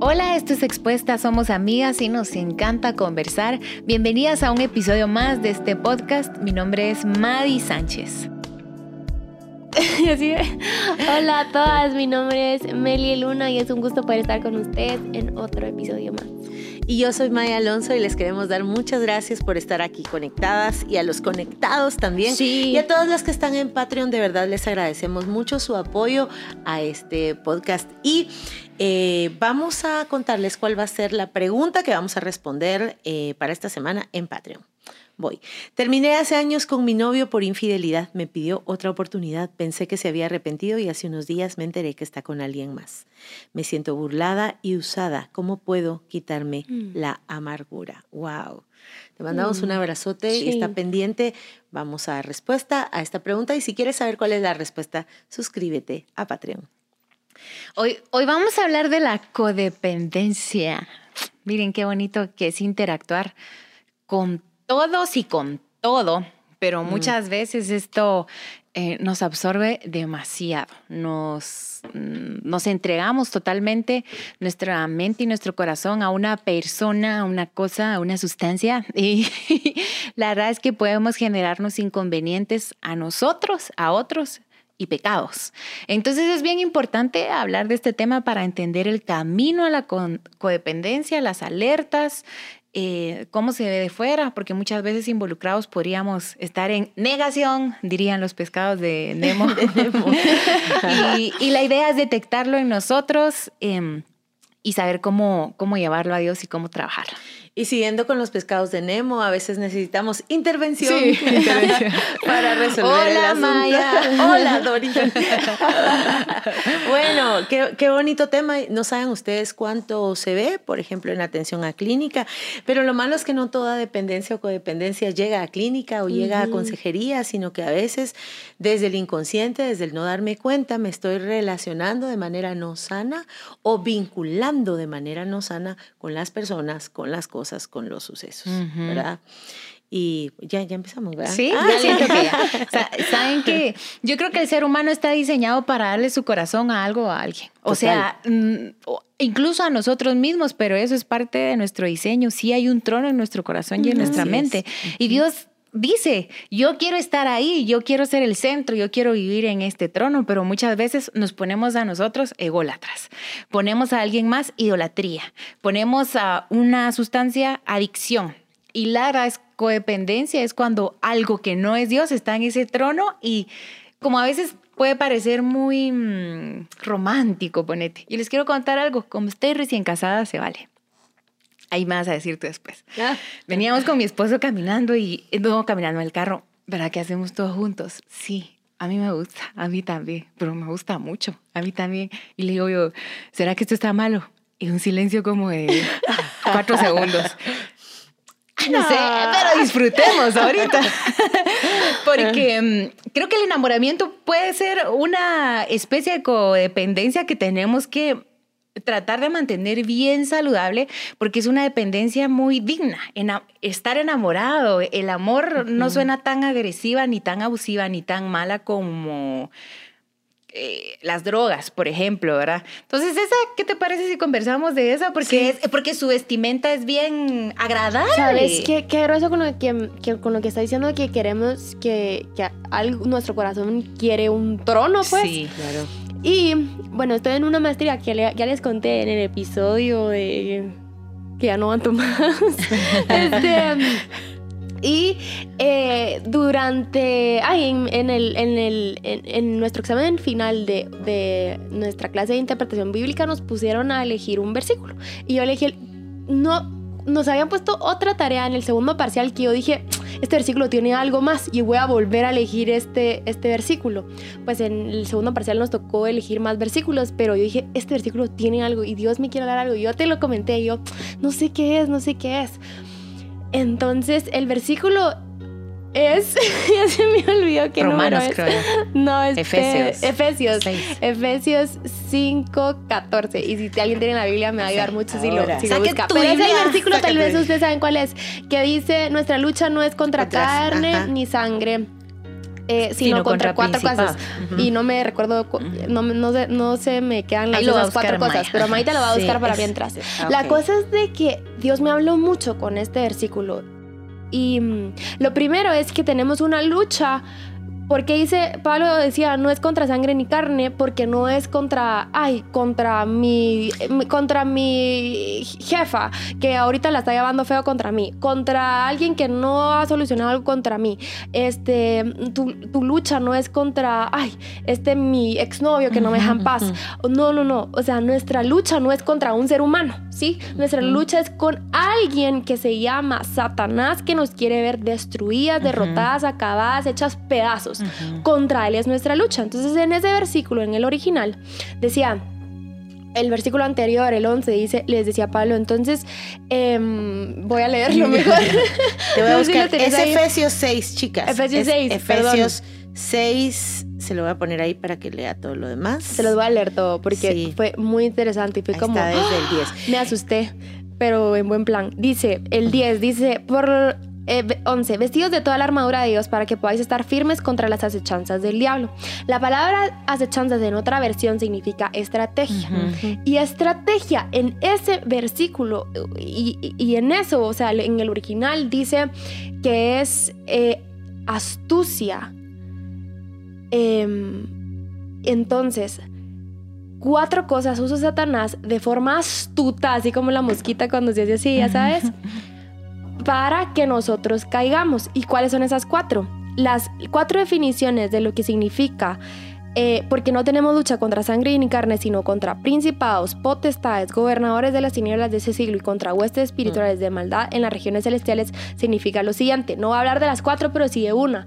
Hola, esto es Expuesta, somos amigas y nos encanta conversar. Bienvenidas a un episodio más de este podcast. Mi nombre es Madi Sánchez. Hola a todas, mi nombre es Meli Luna y es un gusto poder estar con ustedes en otro episodio más. Y yo soy Maya Alonso y les queremos dar muchas gracias por estar aquí conectadas y a los conectados también. Sí. Y a todas las que están en Patreon, de verdad les agradecemos mucho su apoyo a este podcast. Y eh, vamos a contarles cuál va a ser la pregunta que vamos a responder eh, para esta semana en Patreon. Voy. Terminé hace años con mi novio por infidelidad. Me pidió otra oportunidad. Pensé que se había arrepentido y hace unos días me enteré que está con alguien más. Me siento burlada y usada. ¿Cómo puedo quitarme Mm. la amargura? Wow. Te mandamos Mm, un abrazote y está pendiente. Vamos a dar respuesta a esta pregunta. Y si quieres saber cuál es la respuesta, suscríbete a Patreon. Hoy, hoy vamos a hablar de la codependencia. Miren qué bonito que es interactuar con todos y con todo, pero muchas veces esto eh, nos absorbe demasiado. Nos, mm, nos entregamos totalmente nuestra mente y nuestro corazón a una persona, a una cosa, a una sustancia. Y la verdad es que podemos generarnos inconvenientes a nosotros, a otros y pecados. Entonces es bien importante hablar de este tema para entender el camino a la codependencia, las alertas, eh, cómo se ve de fuera, porque muchas veces involucrados podríamos estar en negación, dirían los pescados de Nemo. y, y la idea es detectarlo en nosotros em, y saber cómo, cómo llevarlo a Dios y cómo trabajarlo. Y siguiendo con los pescados de Nemo, a veces necesitamos intervención, Sí, intervención. para resolver el Hola, asunto. Maya. Hola, Dori. bueno, qué, qué bonito tema. No saben ustedes cuánto se ve, por ejemplo, en atención a clínica, pero lo malo es que no toda dependencia o codependencia llega a clínica o llega a consejería, sino que a veces desde el inconsciente, desde el no darme cuenta, me estoy relacionando de manera no sana o vinculando de manera no sana con las personas, con las cosas, con los sucesos, Ujú. ¿verdad? Y ya, ya empezamos, ¿verdad? Sí, Ah, ya siento que ya. Sa- Saben que yo creo que el ser humano está diseñado para darle su corazón a algo o a alguien. O Total. sea, mm, incluso a nosotros mismos, pero eso es parte de nuestro diseño. Sí hay un trono en nuestro corazón y en nuestra mente. Y Dios dice, yo quiero estar ahí, yo quiero ser el centro, yo quiero vivir en este trono, pero muchas veces nos ponemos a nosotros ególatras. Ponemos a alguien más idolatría. Ponemos a una sustancia adicción. Y la verdad es codependencia, es cuando algo que no es Dios está en ese trono y como a veces puede parecer muy mm, romántico, ponete. Y les quiero contar algo, como estoy recién casada, se vale. Ahí me vas a decir tú después. Ah, Veníamos con mi esposo caminando y no caminando en el carro. ¿Verdad que hacemos todos juntos? Sí, a mí me gusta, a mí también, pero me gusta mucho, a mí también. Y le digo yo, ¿será que esto está malo? Y un silencio como de cuatro segundos. Ay, No sé, pero disfrutemos ahorita. Porque mm, creo que el enamoramiento puede ser una especie de codependencia que tenemos que tratar de mantener bien saludable porque es una dependencia muy digna. Estar enamorado, el amor no suena tan agresiva, ni tan abusiva, ni tan mala como eh, las drogas, por ejemplo, ¿verdad? Entonces, esa, ¿qué te parece si conversamos de esa? Porque, es, porque su vestimenta es bien agradable. ¿Sabes qué, qué grueso con lo que, que- con lo que está diciendo que queremos que, que algo- nuestro corazón quiere un trono, pues? Sí. claro. Y bueno, estoy en una maestría que ya les conté en el episodio de que ya no aguanto más. Este, y eh, durante, ay, en, en el, en, el, en, en nuestro examen final de, de nuestra clase de interpretación bíblica nos pusieron a elegir un versículo. Y yo elegí el, no, nos habían puesto otra tarea en el segundo parcial que yo dije, este versículo tiene algo más y voy a volver a elegir este, este versículo. Pues en el segundo parcial nos tocó elegir más versículos, pero yo dije, este versículo tiene algo y Dios me quiere dar algo. Yo te lo comenté yo, no sé qué es, no sé qué es. Entonces el versículo es, ya se me olvidó número Romanos, es. creo. No, este, Efesios. Efesios. Seis. Efesios 5, 14. Y si alguien tiene la Biblia, me va a ayudar mucho si lo, si lo busca. Pero ese versículo tal vez ustedes saben cuál es. Que dice, nuestra lucha no es contra Contra- carne ajá. ni sangre. eh, sino, contra, cuatro cosas. Y no me recuerdo, no, no, no, se me quedan las cuatro cosas, pero Maite lo va a buscar para mientras. La cosa es de que Dios me habló mucho con este versículo. Y mm, lo primero es que tenemos una lucha porque dice, Pablo decía, no es contra sangre ni carne, porque no es contra, ay, contra mi, contra mi jefa, que ahorita la está llevando feo contra mí, contra alguien que no ha solucionado algo contra mí. Este, tu, lucha no es contra, ay, este mi exnovio que no me deja en paz. No, no, no. O sea, nuestra lucha no es contra un ser humano, ¿sí? Nuestra lucha es con alguien que se llama Satanás, que nos quiere ver destruidas, derrotadas, acabadas, hechas pedazos. Contra Él es nuestra lucha. Entonces en ese versículo, en el original, decía, el versículo anterior, el 11, dice, les decía Pablo, entonces em, voy a leerlo mejor. Te voy a buscar. es Efesios 6, chicas. Efesios 6. Efesios 6, se lo voy a poner ahí para que lea todo lo demás. Se los voy a leer todo porque fue muy interesante y fue como. desde el 10. ¡Ah! Me asusté, pero en buen plan. Dice, el 10, dice, por 11. Eh, vestidos de toda la armadura de Dios para que podáis estar firmes contra las acechanzas del diablo. La palabra acechanzas en otra versión significa estrategia. Y estrategia en ese versículo y, en eso, o sea, en el original dice que es eh, astucia. Em, entonces, cuatro cosas usa Satanás de forma astuta, así como la mosquita cuando se hace así, ya sabes. para que nosotros caigamos. ¿Y cuáles son esas cuatro? Las cuatro definiciones de lo que significa eh, porque no tenemos lucha contra sangre ni carne, sino contra principados, potestades, gobernadores de las tinieblas de ese siglo y contra huestes espirituales de maldad en las regiones celestiales, significa lo siguiente. No voy a hablar de las cuatro, pero sí de una.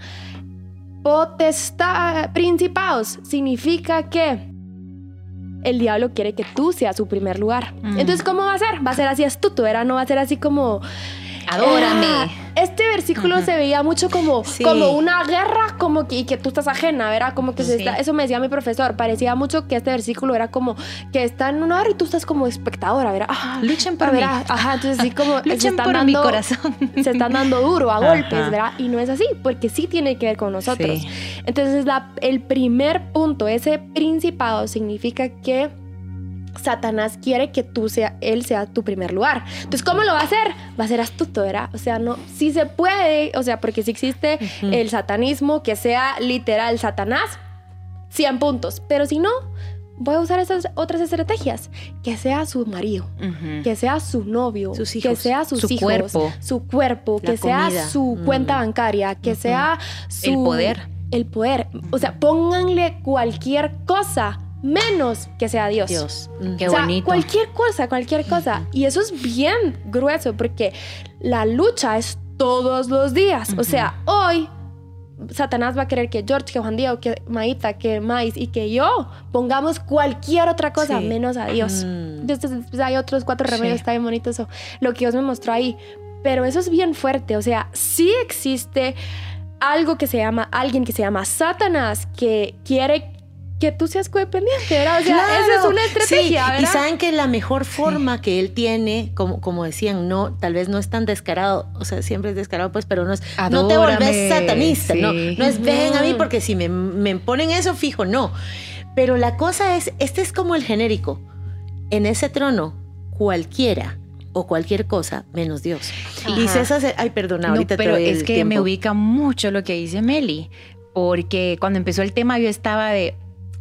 Potestad, principados, significa que el diablo quiere que tú seas su primer lugar. Mm. Entonces, ¿cómo va a ser? Va a ser así astuto, ¿verdad? No va a ser así como Adórame. Ah, este versículo se veía mucho como, como una guerra, como que, y que tú estás ajena, ¿verdad? Como que se está, eso me decía mi profesor, parecía mucho que este versículo era como que está en un lugar y tú estás como espectadora, ¿verdad? Ah, Luchen por mí. Ajá, entonces así como Luchen por mi corazón. Se están dando duro a golpes, ¿verdad? Y no es así, porque sí tiene que ver con nosotros. Entonces la, el primer punto, ese principado significa que Satanás quiere que tú sea, él sea tu primer lugar. Entonces, ¿cómo lo va a hacer? Va a ser astuto, ¿verdad? O sea, no, si se puede, o sea, porque si existe el satanismo que sea literal Satanás, 100 puntos. Pero si no, voy a usar esas otras estrategias. Que sea su marido, que sea su novio, que sea sus su hijos, cuerpo. su cuerpo, que sea su cuenta mm. bancaria, que sea su... El poder. El poder. O sea, pónganle cualquier cosa menos que sea Dios. Dios. Qué bonito. Cualquier cosa, cualquier cosa. Y eso es bien grueso porque la lucha es todos los días. O sea, hoy Satanás va a querer que George, que Juan Diego, que Maíta, que Mais y que yo pongamos cualquier otra cosa menos a Dios. Entonces pues, hay otros cuatro remedios, está bien bonito eso, lo que Dios me mostró ahí. Pero eso es bien fuerte, o sea, sí existe algo que se llama, alguien que se llama Satanás, que quiere que tú seas codependiente, ¿verdad? O sea, esa es una estrategia, ¿verdad? Y saben que la mejor forma que él tiene, como, como decían, no, tal vez no es tan descarado, o sea, siempre es descarado, pues, pero no es, no te volvés satanista, no, no es ven a mí porque si me, me ponen eso fijo, no. Pero la cosa es, este es como el genérico. En ese trono, cualquiera o cualquier cosa menos Dios. Y César, ay, perdona, ahorita pero es que me ubica mucho lo que dice Meli, porque cuando empezó el tema yo estaba de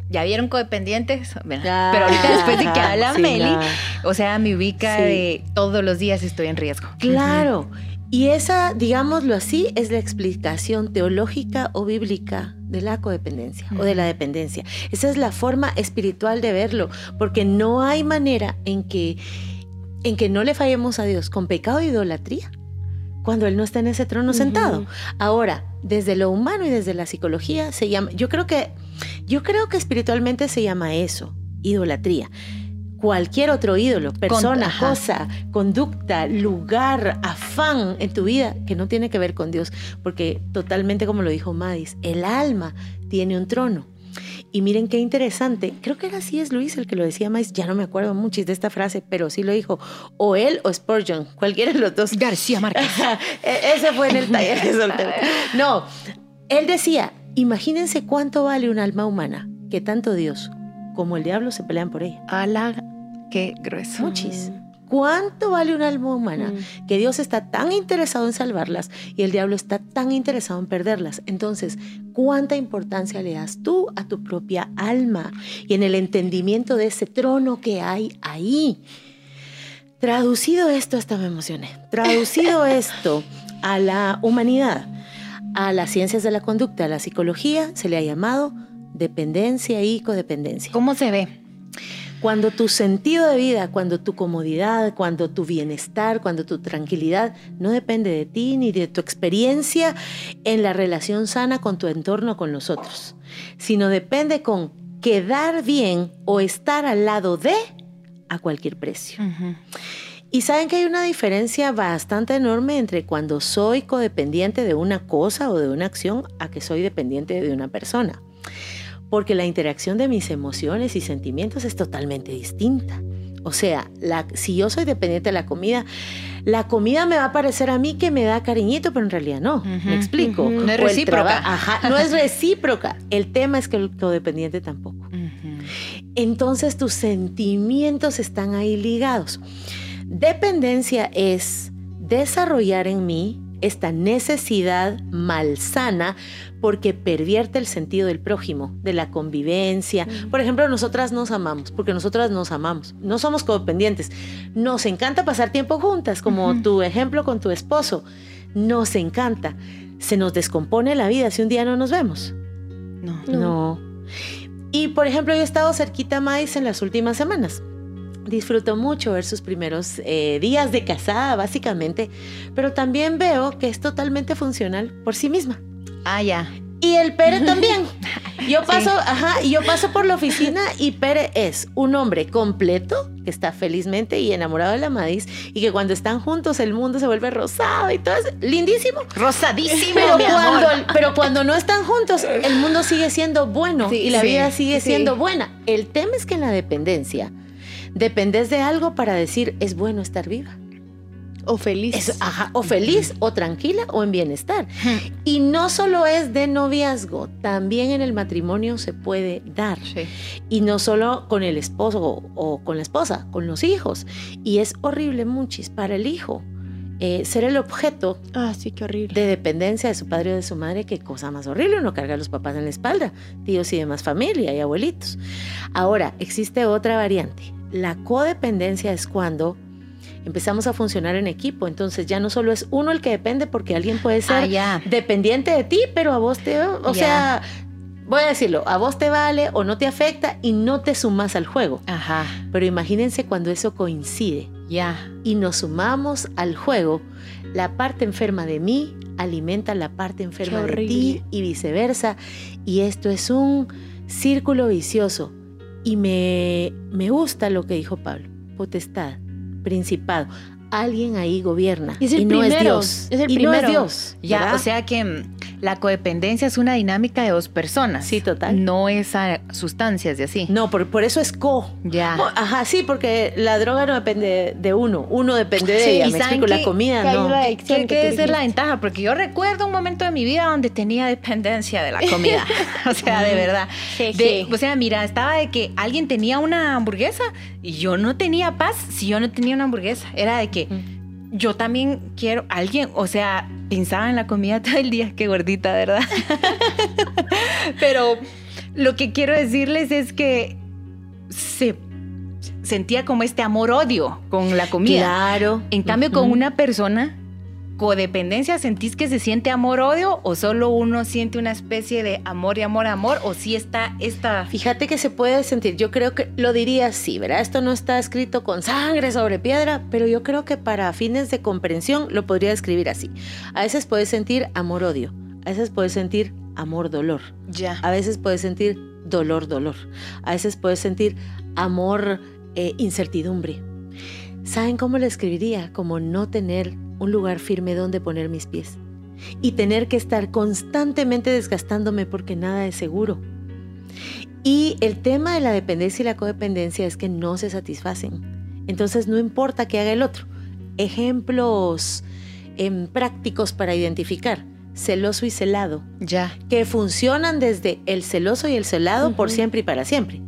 ya vieron codependientes, pero ahorita después de que habla Meli, o sea, me ubica de todos los días estoy en riesgo. Claro. Y esa, digámoslo así, es la explicación teológica o bíblica de la codependencia o de la dependencia. Esa es la forma espiritual de verlo, porque no hay manera en que, en que no le fallemos a Dios con pecado e idolatría cuando Él no está en ese trono sentado. Ahora, desde lo humano y desde la psicología se llama, yo creo que, yo creo que espiritualmente se llama eso, idolatría. Cualquier otro ídolo, persona, cosa, conducta, lugar, afán en tu vida que no tiene que ver con Dios, porque totalmente como lo dijo Madis, el alma tiene un trono y miren qué interesante, creo que era así es Luis el que lo decía más, ya no me acuerdo mucho de esta frase, pero sí lo dijo, o él o Spurgeon, cualquiera de los dos. García Márquez. Ese fue en el taller de soltero. No, él decía Imagínense cuánto vale un alma humana, que tanto Dios como el diablo se pelean por ella. Ala, qué grueso. Muchis. ¿Cuánto vale un alma humana? Mm. Que Dios está tan interesado en salvarlas y el diablo está tan interesado en perderlas. Entonces, ¿cuánta importancia le das tú a tu propia alma y en el entendimiento de ese trono que hay ahí? Traducido esto, hasta me emocioné. Traducido esto a la humanidad, a las ciencias de la conducta, a la psicología, se le ha llamado dependencia y codependencia. ¿Cómo se ve? Cuando tu sentido de vida, cuando tu comodidad, cuando tu bienestar, cuando tu tranquilidad no depende de ti ni de tu experiencia en la relación sana con tu entorno, con los otros, sino depende con quedar bien o estar al lado de a cualquier precio. Y saben que hay una diferencia bastante enorme entre cuando soy codependiente de una cosa o de una acción a que soy dependiente de una persona. Porque la interacción de mis emociones y sentimientos es totalmente distinta. O sea, la- si yo soy dependiente de la comida, la comida me va a parecer a mí que me da cariñito, pero en realidad no. ¿Me explico? No es recíproca. Ajá, no es recíproca. El tema es que el codependiente tampoco entonces tus sentimientos están ahí ligados. Dependencia es desarrollar en mí esta necesidad malsana porque pervierte el sentido del prójimo, de la convivencia. Por ejemplo, nosotras nos amamos, porque nosotras nos amamos, no somos codependientes. Nos encanta pasar tiempo juntas, como tu ejemplo con tu esposo. Nos encanta. Se nos descompone la vida si un día no nos vemos. No. No. No. Y por ejemplo, yo he estado cerquita a Mais en las últimas semanas. Disfruto mucho ver sus primeros eh, días de casada, básicamente, pero también veo que es totalmente funcional por sí misma. Ah, ya. Y el Pere también. Yo paso, Sí. ajá, yo paso por la oficina y Pere es un hombre completo que está felizmente y enamorado de la Madis y que cuando están juntos el mundo se vuelve rosado y todo es lindísimo. Rosadísimo, Pero mi cuando, amor. pero cuando no están juntos, el mundo sigue siendo bueno Sí, y la sí, vida sigue siendo buena. El tema es que en la dependencia dependes de algo para decir es bueno estar viva. O feliz. Es, ajá, o feliz, o tranquila, o en bienestar. Y no solo es de noviazgo, también en el matrimonio se puede dar. Sí. Y no solo con el esposo o, o con la esposa, con los hijos. Y es horrible, muchis, para el hijo. eh, ser el objeto Ah, sí, qué horrible. de dependencia de su padre o de su madre, qué cosa más horrible, uno carga a los papás en la espalda, tíos y demás familia y abuelitos. Ahora, existe otra variante. La codependencia es cuando empezamos a funcionar en equipo, entonces ya no solo es uno el que depende porque alguien puede ser Ah, dependiente de ti, pero a vos te, o sea, voy a decirlo, a vos te vale o no te afecta y no te sumas al juego. Ajá. Pero imagínense cuando eso coincide Ya. y nos sumamos al juego, la parte enferma de mí alimenta la parte enferma de ti y viceversa. Y esto es un círculo vicioso. Y me, me gusta lo que dijo Pablo. Potestad, principado. Alguien ahí gobierna. Es el y no es primero, Dios. es el y no es primero. Dios. Ya, ¿verdad? o sea que mm, la codependencia es una dinámica de dos personas. Sí, total. No es a sustancias de así. No, por, por eso es co. Ya. Oh, Ajá, sí, porque la droga no depende de uno, uno depende de Sí, ella. y Me explico, la que- comida que no. una- ¿Qué, adicción qué que tú debe ser la ventaja? Porque yo recuerdo un momento de mi vida donde tenía dependencia de la comida. o sea, de verdad. De- o sea, mira, estaba de que alguien tenía una hamburguesa y yo no tenía paz si yo no tenía una hamburguesa. Era de que yo también quiero alguien, o sea, pensaba en la comida todo el día, qué gordita, ¿verdad? Pero lo que quiero decirles es que se sentía como este amor-odio con la comida. Claro. En cambio, con una persona, codependencia, ¿sentís que se siente amor-odio o solo uno siente una especie de amor y amor, amor? ¿O si está esta... Fíjate que se puede sentir, yo creo que lo diría así, ¿verdad? Esto no está escrito con sangre sobre piedra, pero yo creo que para fines de comprensión lo podría describir así. A veces puedes sentir amor-odio, a veces puedes sentir amor-dolor, Ya. a veces puedes sentir dolor-dolor, a veces puedes sentir amor-incertidumbre. ¿Saben cómo lo escribiría? Como no tener un lugar firme donde poner mis pies y tener que estar constantemente desgastándome porque nada es seguro. Y el tema de la dependencia y la codependencia es que no se satisfacen. Entonces no importa qué haga el otro. Ejemplos em, prácticos para identificar. celoso y celado, Ya. que funcionan desde el celoso y el celado por siempre y para siempre.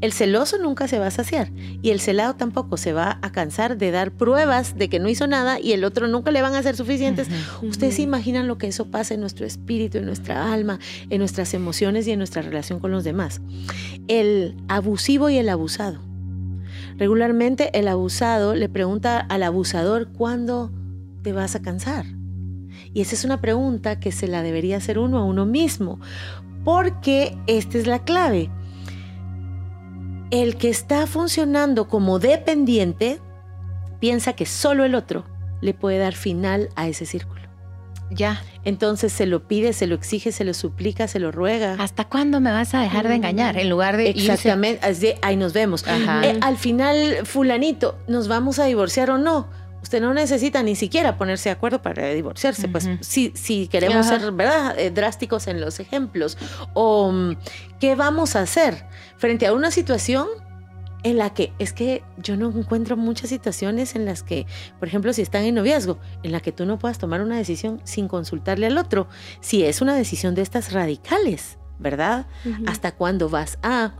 El celoso nunca se va a saciar y el celado tampoco se va a cansar de dar pruebas de que no hizo nada y el otro nunca le van a ser suficientes. Ustedes se imaginan lo que eso pasa en nuestro espíritu, en nuestra alma, en nuestras emociones y en nuestra relación con los demás. El abusivo y el abusado. Regularmente el abusado le pregunta al abusador cuándo te vas a cansar. Y esa es una pregunta que se la debería hacer uno a uno mismo, porque esta es la clave. El que está funcionando como dependiente piensa que solo el otro le puede dar final a ese círculo. Ya. Entonces se lo pide, se lo exige, se lo suplica, se lo ruega. ¿Hasta cuándo me vas a dejar de engañar? En lugar de Exactamente, ahí nos vemos. Ajá. Eh, al final, fulanito, ¿nos vamos a divorciar o no? Usted no necesita ni siquiera ponerse de acuerdo para divorciarse, pues si, si queremos Ajá. ser ¿verdad? Eh, drásticos en los ejemplos. O mm, qué vamos a hacer frente a una situación en la que es que yo no encuentro muchas situaciones en las que, por ejemplo, si están en noviazgo, en la que tú no puedas tomar una decisión sin consultarle al otro, si es una decisión de estas radicales, ¿verdad? Hasta cuándo vas a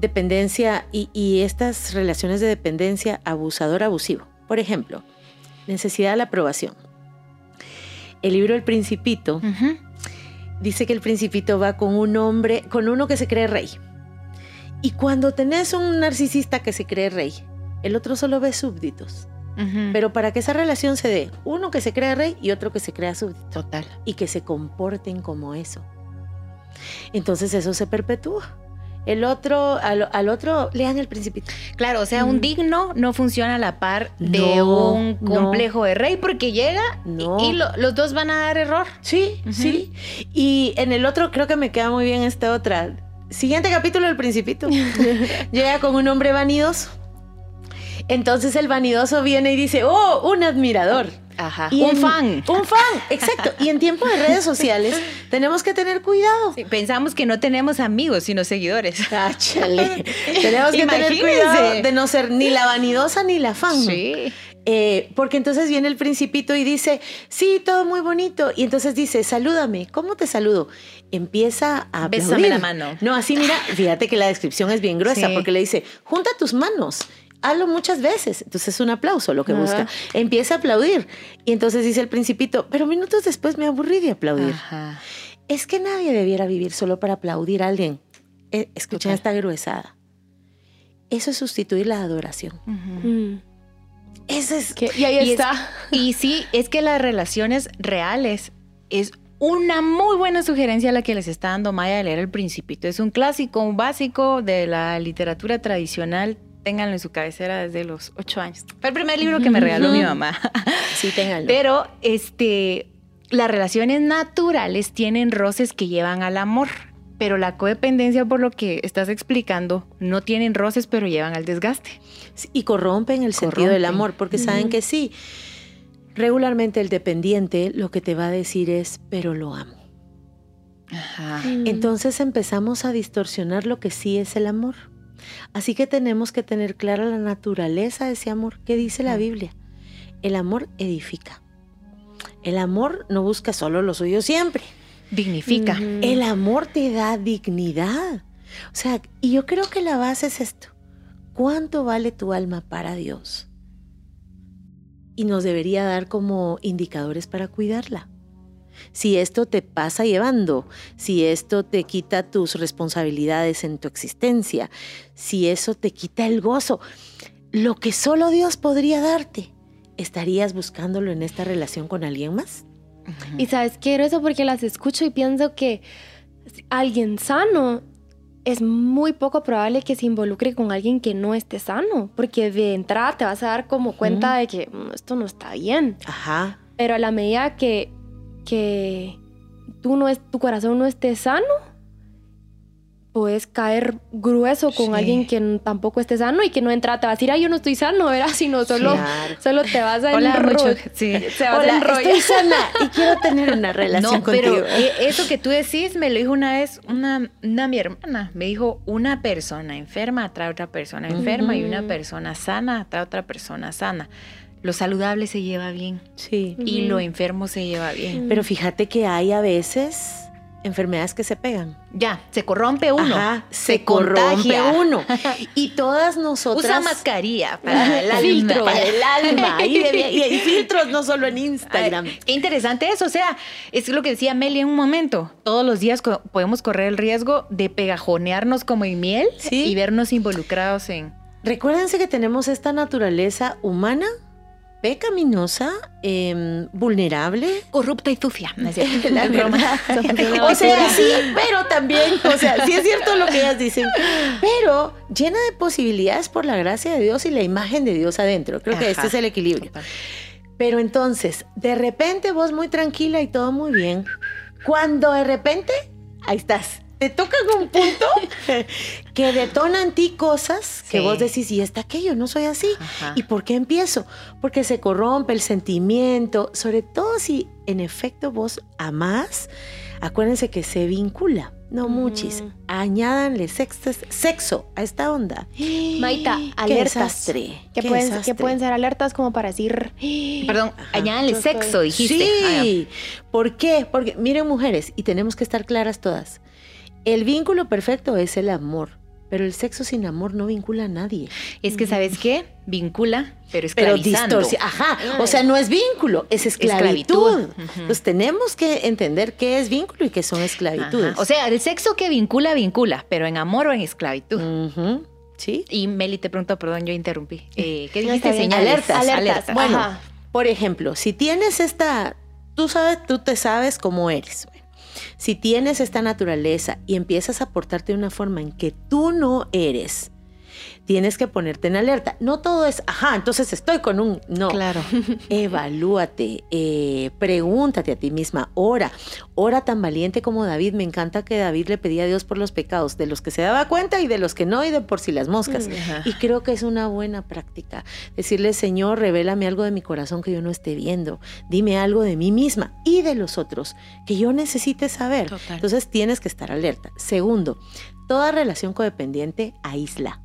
dependencia y, y estas relaciones de dependencia abusador-abusivo. Por ejemplo, necesidad de la aprobación. El libro El Principito dice que el Principito va con un hombre, con uno que se cree rey. Y cuando tenés un narcisista que se cree rey, el otro solo ve súbditos. Pero para que esa relación se dé, uno que se cree rey y otro que se crea súbdito Total. y que se comporten como eso. Entonces eso se perpetúa. El otro, al, al otro, lean el principito. Claro, o sea, un Mm. digno no funciona a la par de No, un no. complejo de rey porque llega y- No. y, lo- los dos van a dar error. Sí, sí. Y en el otro creo que me queda muy bien esta otra. Siguiente capítulo del Principito. Llega con un hombre vanidoso. Entonces el vanidoso viene y dice, oh, un admirador. Ajá. Y un en- fan. Un fan, exacto. Y en tiempo de redes sociales tenemos que tener cuidado. Sí, pensamos que no tenemos amigos, sino seguidores. Ah, chale. Tenemos que tener cuidado de no ser ni la vanidosa ni la fan. Sí. Eh, porque entonces viene el principito y dice, sí, todo muy bonito. Y entonces dice, salúdame. ¿Cómo te saludo? Empieza a Bésame aplaudir. la mano. No, así mira, fíjate que la descripción es bien gruesa Sí. porque le dice, junta tus manos. Hazlo muchas veces. Entonces es un aplauso lo que Ajá. busca. Empieza a aplaudir. Y entonces dice el principito, pero minutos después me aburrí de aplaudir. Ajá. Es que nadie debiera vivir solo para aplaudir a alguien. Eh, escucha Total. esta gruesada. Eso es sustituir la adoración. Mm. Eso es... Que- y ahí Y es- está. Y sí, es que las relaciones reales es una muy buena sugerencia la que les está dando Maya de leer El Principito. Es un clásico, un básico de la literatura tradicional. Ténganlo en su cabecera desde los ocho años. Fue el primer libro que me regaló mi mamá. Sí, ténganlo. Pero este, las relaciones naturales tienen roces que llevan al amor. Pero la codependencia, por lo que estás explicando, no tienen roces, pero llevan al desgaste. y corrompen el sentido del amor, porque saben que sí, regularmente el dependiente lo que te va a decir es, pero lo amo. Ajá. Entonces empezamos a distorsionar lo que sí es el amor. Así que tenemos que tener clara la naturaleza de ese amor. ¿Qué dice la. Biblia? El amor edifica. El amor no busca solo lo suyo siempre. Dignifica. El amor te da dignidad. O sea, y yo creo que la base es esto. ¿Cuánto vale tu alma para Dios? Y nos debería dar como indicadores para cuidarla. Si esto te pasa llevando, si esto te quita tus responsabilidades en tu existencia, si eso te quita el gozo, lo que solo Dios podría darte, ¿estarías buscándolo en esta relación con alguien más? Y sabes, quiero eso porque las escucho y pienso que alguien sano es muy poco probable que se involucre con alguien que no esté sano, porque de entrada te vas a dar como cuenta de que "Mm, esto no está bien. Ajá. Pero a la medida que, que tú no es, tu corazón no esté sano, puedes caer grueso con Sí. alguien que tampoco esté sano y que no entra, te vas a decir, ay, yo no estoy sano, ¿verdad? Sino solo, Claro. solo te vas a Hola, mucho. Sí. Se vas Hola, estoy sana y quiero tener una relación No, contigo. pero eh, eso que tú decís me lo dijo una vez una, una mi hermana. Me dijo, una persona enferma atrae a otra persona enferma y una Ujú. persona sana atrae a otra persona sana. Lo saludable se lleva bien Sí. y lo enfermo se lleva bien. Pero fíjate que hay a veces enfermedades que se pegan. Ya, se corrompe uno. Ajá, se, se corrompe contagia. uno. Y todas nosotras. Usa mascarilla para el filtro alma. para el alma. Y hay filtros no solo en Instagram. Ay, qué interesante eso, o sea, es lo que decía Meli en un momento. Todos los días co- podemos correr el riesgo de pegajonearnos como en miel Sí. y vernos involucrados en... Recuérdense que tenemos esta naturaleza humana, pecaminosa, em, vulnerable. Corrupta y sucia. ¿no es cierto? La Broma. verdad. o sea, sí, pero también, o sea, sí es cierto lo que ellas dicen, pero llena de posibilidades por la gracia de Dios y la imagen de Dios adentro. Creo que este es el equilibrio. Pero entonces, de repente vos muy tranquila y todo muy bien, cuando de repente, ahí estás. Te toca un punto que detona en ti cosas que vos decís, y está aquello, no soy así. Ajá. ¿Y por qué empiezo? Porque se corrompe el sentimiento, sobre todo si en efecto vos amás, acuérdense que se vincula, no muchis. Añádanle sexo, sexo a esta onda. Maita, alertas. desastre, Que qué pueden, que pueden ser alertas como para decir. Perdón, añádanle yo estoy- sexo, dijiste. Sí. ¿Por qué? Porque miren mujeres, y tenemos que estar claras todas. El vínculo perfecto es el amor, pero el sexo sin amor no vincula a nadie. Es que, ¿sabes qué? Vincula, pero Pero esclavizando. distorsiona. Ajá. O sea, no es vínculo, es esclavitud. Esclavitud. Ujú. Entonces tenemos que entender qué es vínculo y qué son esclavitudes. Ajá. O sea, el sexo que vincula, vincula, pero en amor o en esclavitud. ¿Sí? Y Meli, te pregunto, perdón, yo interrumpí. Eh, ¿Qué No, dijiste? Señales. Alertas, Alertas. alertas. Bueno, Ajá. Por ejemplo, si tienes esta, tú sabes, tú te sabes cómo eres. Si tienes esta naturaleza y empiezas a portarte de una forma en que tú no eres, tienes que ponerte en alerta. No todo es, ajá, entonces estoy con un, no. Claro. Evalúate, eh, pregúntate a ti misma, ora, ora tan valiente como David. Me encanta que David le pedía a Dios por los pecados, de los que se daba cuenta y de los que no, y de por si las moscas. Mm. Ajá. Y creo que es una buena práctica. Decirle, Señor, revélame algo de mi corazón que yo no esté viendo. Dime algo de mí misma y de los otros que yo necesite saber. Total. Entonces tienes que estar alerta. Segundo, toda relación codependiente aísla.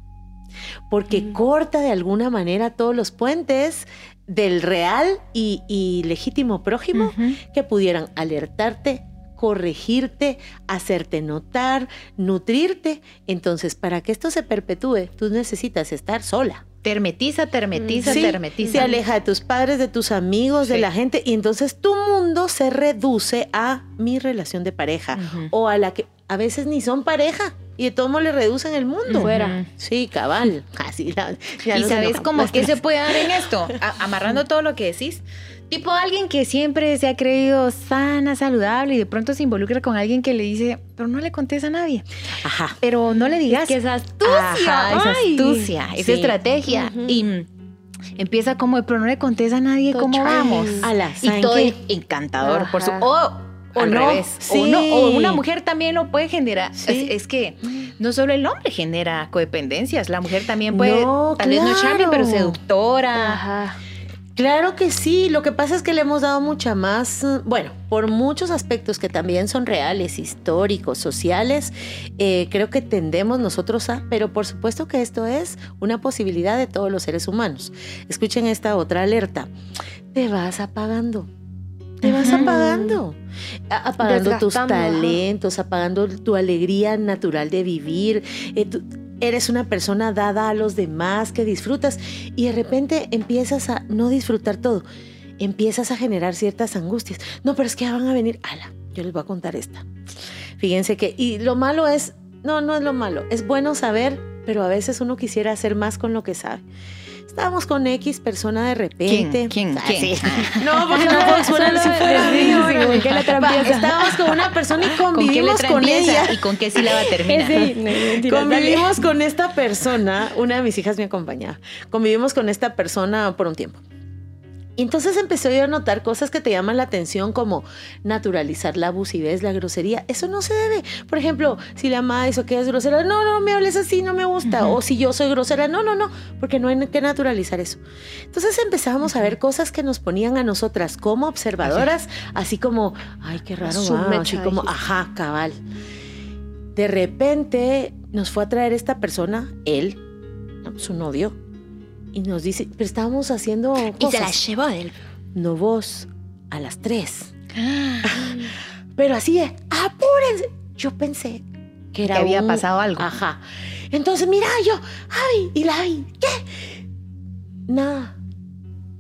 Porque Mm. corta de alguna manera todos los puentes del real y, y legítimo prójimo que pudieran alertarte, corregirte, hacerte notar, nutrirte. Entonces, para que esto se perpetúe, tú necesitas estar sola. Termetiza, termetiza, Sí, termetiza. Se aleja de tus padres, de tus amigos, de la gente, y entonces tu mundo se reduce a mi relación de pareja o a la que a veces ni son pareja y de todo modo le reducen el mundo. Fuera. Sí, cabal. Así la- Y sabes cómo que se puede dar en esto, A- amarrando todo lo que decís. Tipo alguien que siempre se ha creído sana, saludable y de pronto se involucra con alguien que le dice, pero no le contes a nadie, Ajá. pero no le digas. Es que es astucia. Ajá, es astucia, es Sí. estrategia. Y empieza como, pero no le contes a nadie Todo cómo vamos. Ala, Y ¿saben todo encantador, por su... Ajá. O, O al no, revés. sí. O, no, o una mujer también lo puede generar. Sí. Es, es que no solo el hombre genera codependencias, la mujer también puede, No, tal vez no charming, pero seductora. Ajá. Claro que sí, lo que pasa es que le hemos dado mucha más, bueno, por muchos aspectos que también son reales, históricos, sociales, eh, creo que tendemos nosotros a, pero por supuesto que esto es una posibilidad de todos los seres humanos. Escuchen esta otra alerta, te vas apagando. Te vas apagando, apagando tus talentos, apagando tu alegría natural de vivir. eh, tú- eres una persona dada a los demás, que disfrutas y de repente empiezas a no disfrutar todo. Empiezas a generar ciertas angustias. No, pero es que van a venir. Ala, yo les voy a contar esta. Fíjense que, y lo malo es, no, no es lo malo. Es bueno saber, pero a veces uno quisiera hacer más con lo que sabe. Estábamos con X persona de repente. ¿Quién? ¿Quién? Ah, ¿Quién? sí. No, porque no puedo exponer si fuera Sí, mío, sí, órale. ¿con qué letra Va, empieza? Estábamos con una persona y ¿Con qué convivimos con ella. y con qué sílaba termina? Ese, no, mentira, dale. Convivimos con esta persona, una de mis hijas me acompañaba. Convivimos con esta persona por un tiempo. Y entonces empecé yo a notar cosas que te llaman la atención, como naturalizar la abusividad, la grosería. Eso no se debe. Por ejemplo, si la mamá dice que es grosera, no, no me hables así, no me gusta. O si yo soy grosera, no, no, no, porque no hay que naturalizar eso. Entonces empezamos a ver cosas que nos ponían a nosotras como observadoras, así como, ay, qué raro, Su va", mecha, así como, ajá, cabal. De repente nos fue a traer esta persona, él, su novio, y nos dice, pero estábamos haciendo cosas. Y se la llevó del... No vos, a las tres. pero así de, apúrense. Yo pensé que era Que había un- pasado algo. Ajá. Entonces, mira, yo, Javi, y la vi, ¿qué? Nada.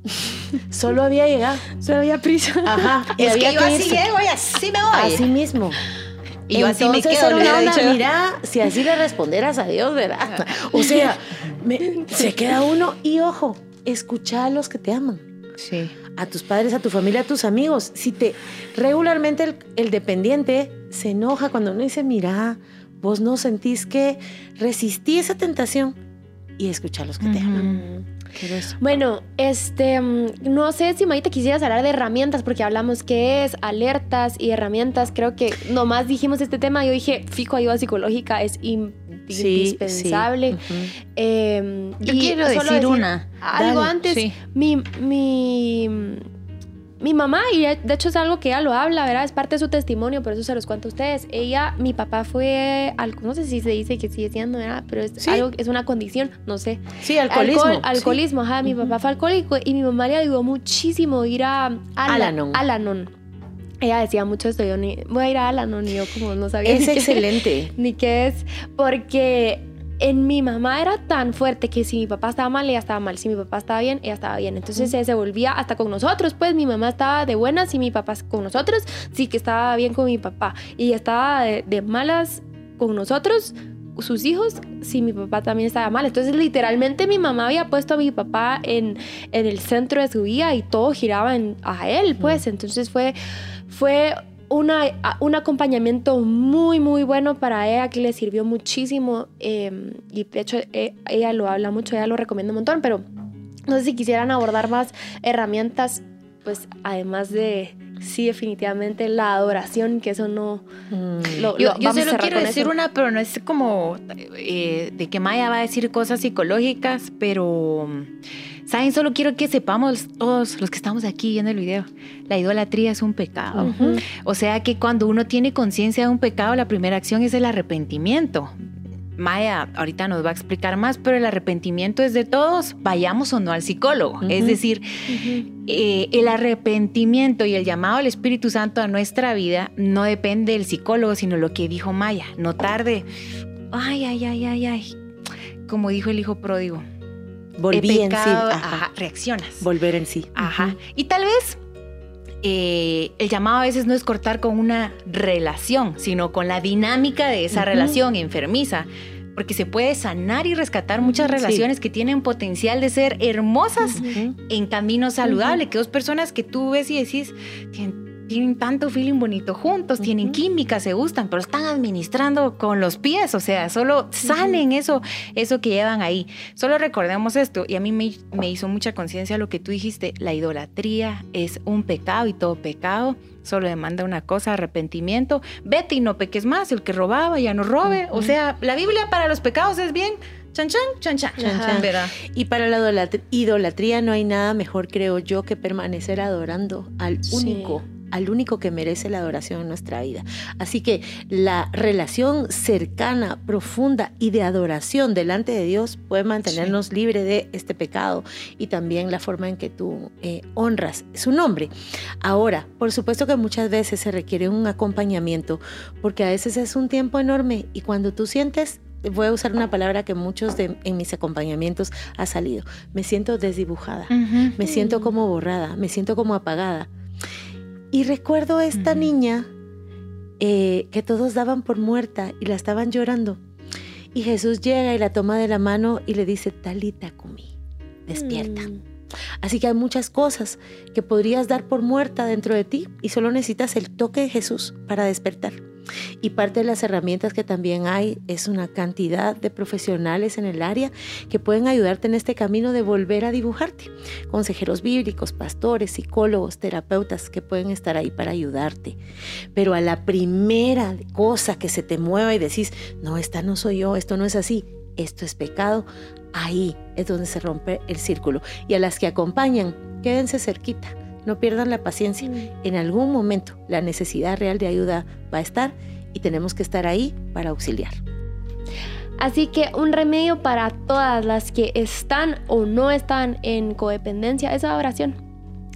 Solo había llegado. Solo había prisa. Ajá. y Es había que yo así irse. llego y así me voy. Así mismo. Y yo así me quedo. era una onda, dicho. mira, si así le responderas a Dios, ¿verdad? O sea, me- se queda uno y ojo, escucha a los que te aman, Sí. a tus padres, a tu familia, a tus amigos. Si te regularmente el, el dependiente se enoja cuando uno dice, mira, vos no sentís que resistí esa tentación y escucha a los que te aman. Bueno, este, mm, no sé si Maite quisieras hablar de herramientas, porque hablamos qué es, alertas y herramientas. Creo que nomás dijimos este tema. Yo dije, fijo, ayuda psicológica es in- Sí, indispensable. sí. Eh, Yo y quiero solo decir una. Algo Dale, antes, sí. mi, mi, mi mamá, y de hecho es algo que ella lo habla, ¿verdad? Es parte de su testimonio, por eso se los cuento a ustedes. Ella, mi papá fue, al- no sé si se dice que sigue siendo, ¿verdad? Pero es, Sí. algo, es una condición, no sé. Sí, alcoholismo. Alcohol- sí. alcoholismo, ajá. Mi papá fue alcohólico y mi mamá le ayudó muchísimo ir a Ala- Al-Anon. Al-Anon. Ella decía mucho esto, yo ni, voy a ir a Alanon y yo como no sabía Es ni qué- excelente. ni qué es, porque en mi mamá era tan fuerte que si mi papá estaba mal, ella estaba mal, si mi papá estaba bien, ella estaba bien. Entonces se, se volvía hasta con nosotros, pues mi mamá estaba de buenas y mi papá con nosotros, sí que estaba bien con mi papá. Y estaba de, de malas con nosotros, sus hijos, si mi papá también estaba mal. Entonces literalmente mi mamá había puesto a mi papá en, en el centro de su vida y todo giraba en, a él, pues. Entonces fue, fue una, un acompañamiento muy, muy bueno para ella que le sirvió muchísimo. eh, y de hecho, eh, ella lo habla mucho, ella lo recomienda un montón, pero no sé si quisieran abordar más herramientas, pues además de, sí, definitivamente la adoración, que eso no... Mm. Lo, Yo, lo- yo solo quiero decir eso. una, pero no es como eh, de que Maya va a decir cosas psicológicas, pero saben, solo quiero que sepamos todos los que estamos aquí viendo el video, la idolatría es un pecado. O sea que cuando uno tiene conciencia de un pecado, la primera acción es el arrepentimiento. Maya ahorita nos va a explicar más, pero el arrepentimiento es de todos, vayamos o no al psicólogo. Es decir, eh, el arrepentimiento y el llamado del Espíritu Santo a nuestra vida no depende del psicólogo, sino lo que dijo Maya. No tarde. Ay, ay, ay, ay, ay. Como dijo el hijo pródigo. Volví en sí. Ajá. ajá, reaccionas. Volver en sí. Ajá. Y tal vez eh, el llamado a veces no es cortar con una relación, sino con la dinámica de esa relación enfermiza. Porque se puede sanar y rescatar muchas Sí. relaciones que tienen potencial de ser hermosas en camino saludable. Que dos personas que tú ves y decís, tienen, tienen tanto feeling bonito juntos, tienen Ujú. química, se gustan, pero están administrando con los pies. O sea, solo salen eso, eso que llevan ahí. Solo recordemos esto, y a mí me, me hizo mucha conciencia lo que tú dijiste, la idolatría es un pecado y todo pecado solo demanda una cosa, arrepentimiento. Vete y no peques más, el que robaba ya no robe. O Ujú. sea, la Biblia para los pecados es bien, chan chan, chan chan, Chan, chan. Y para la idolat- idolatría no hay nada mejor, creo yo, que permanecer adorando al Sí. Al único que merece la adoración en nuestra vida. Así que la relación cercana, profunda y de adoración delante de Dios puede mantenernos libre de este pecado y también la forma en que tú eh, honras su nombre. Ahora, por supuesto que muchas veces se requiere un acompañamiento porque a veces es un tiempo enorme y cuando tú sientes voy a usar una palabra que muchos de en mis acompañamientos ha salido. Me siento desdibujada, me siento como borrada, me siento como apagada. Y recuerdo esta niña eh, que todos daban por muerta y la estaban llorando. Y Jesús llega y la toma de la mano y le dice, Talita Kumi, despierta. Mm. Así que hay muchas cosas que podrías dar por muerta dentro de ti y solo necesitas el toque de Jesús para despertar. Y parte de las herramientas que también hay es una cantidad de profesionales en el área que pueden ayudarte en este camino de volver a dibujarte. Consejeros bíblicos, pastores, psicólogos, terapeutas que pueden estar ahí para ayudarte. Pero a la primera cosa que se te mueva y decís, no, esta no soy yo, esto no es así, esto es pecado, ahí es donde se rompe el círculo. Y a las que acompañan, quédense cerquita, no pierdan la paciencia. En algún momento la necesidad real de ayuda va a estar y tenemos que estar ahí para auxiliar. Así que un remedio para todas las que están o no están en codependencia es la oración.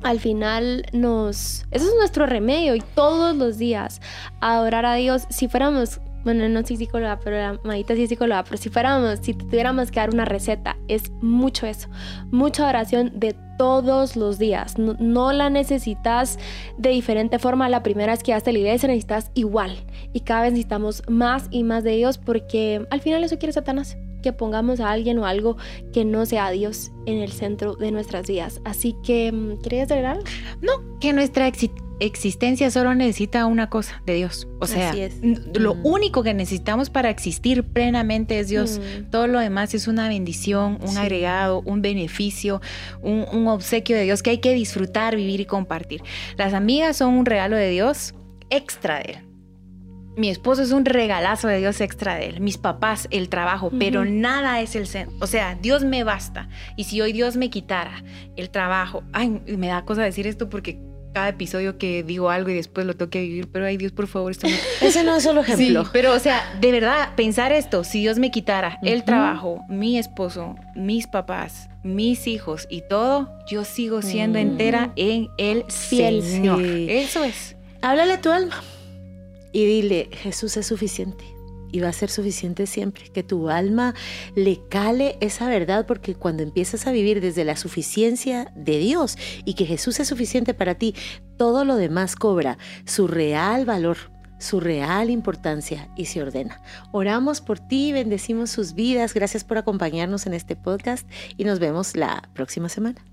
Al final nos... Eso es nuestro remedio y todos los días adorar a Dios. Si fuéramos bueno, no soy psicóloga, pero la madita sí es psicóloga, pero si fuéramos, si tuviéramos que dar una receta, es mucho eso, mucha oración de todos los días. No, la necesitas de diferente forma. La primera es que hasta la iglesia necesitas igual. Y cada vez necesitamos más y más de Dios porque al final eso quiere Satanás que pongamos a alguien o algo que no sea Dios en el centro de nuestras vidas. Así que, mm, ¿querías agregar? No, que nuestra existencia solo necesita una cosa de Dios. O sea, lo mm. único que necesitamos para existir plenamente es Dios. Mm. Todo lo demás es una bendición, un agregado, un beneficio, un, un obsequio de Dios que hay que disfrutar, vivir y compartir. Las amigas son un regalo de Dios extra de él mi esposo es un regalazo de Dios extra de él, mis papás, el trabajo, pero nada es el centro. O sea, Dios me basta. Y si hoy Dios me quitara el trabajo, ay, me da cosa decir esto porque cada episodio que digo algo y después lo tengo que vivir, pero ay Dios, por favor, esto no... Ese no es solo ejemplo. Sí, pero o sea, de verdad, pensar esto, si Dios me quitara el trabajo, mi esposo, mis papás, mis hijos y todo, yo sigo siendo entera en el Señor. Eso es. Háblale a tu alma y dile, Jesús es suficiente y va a ser suficiente siempre, que tu alma le cale esa verdad, porque cuando empiezas a vivir desde la suficiencia de Dios y que Jesús es suficiente para ti, todo lo demás cobra su real valor su real importancia y se ordena. Oramos por ti, bendecimos sus vidas, gracias por acompañarnos en este podcast y nos vemos la próxima semana.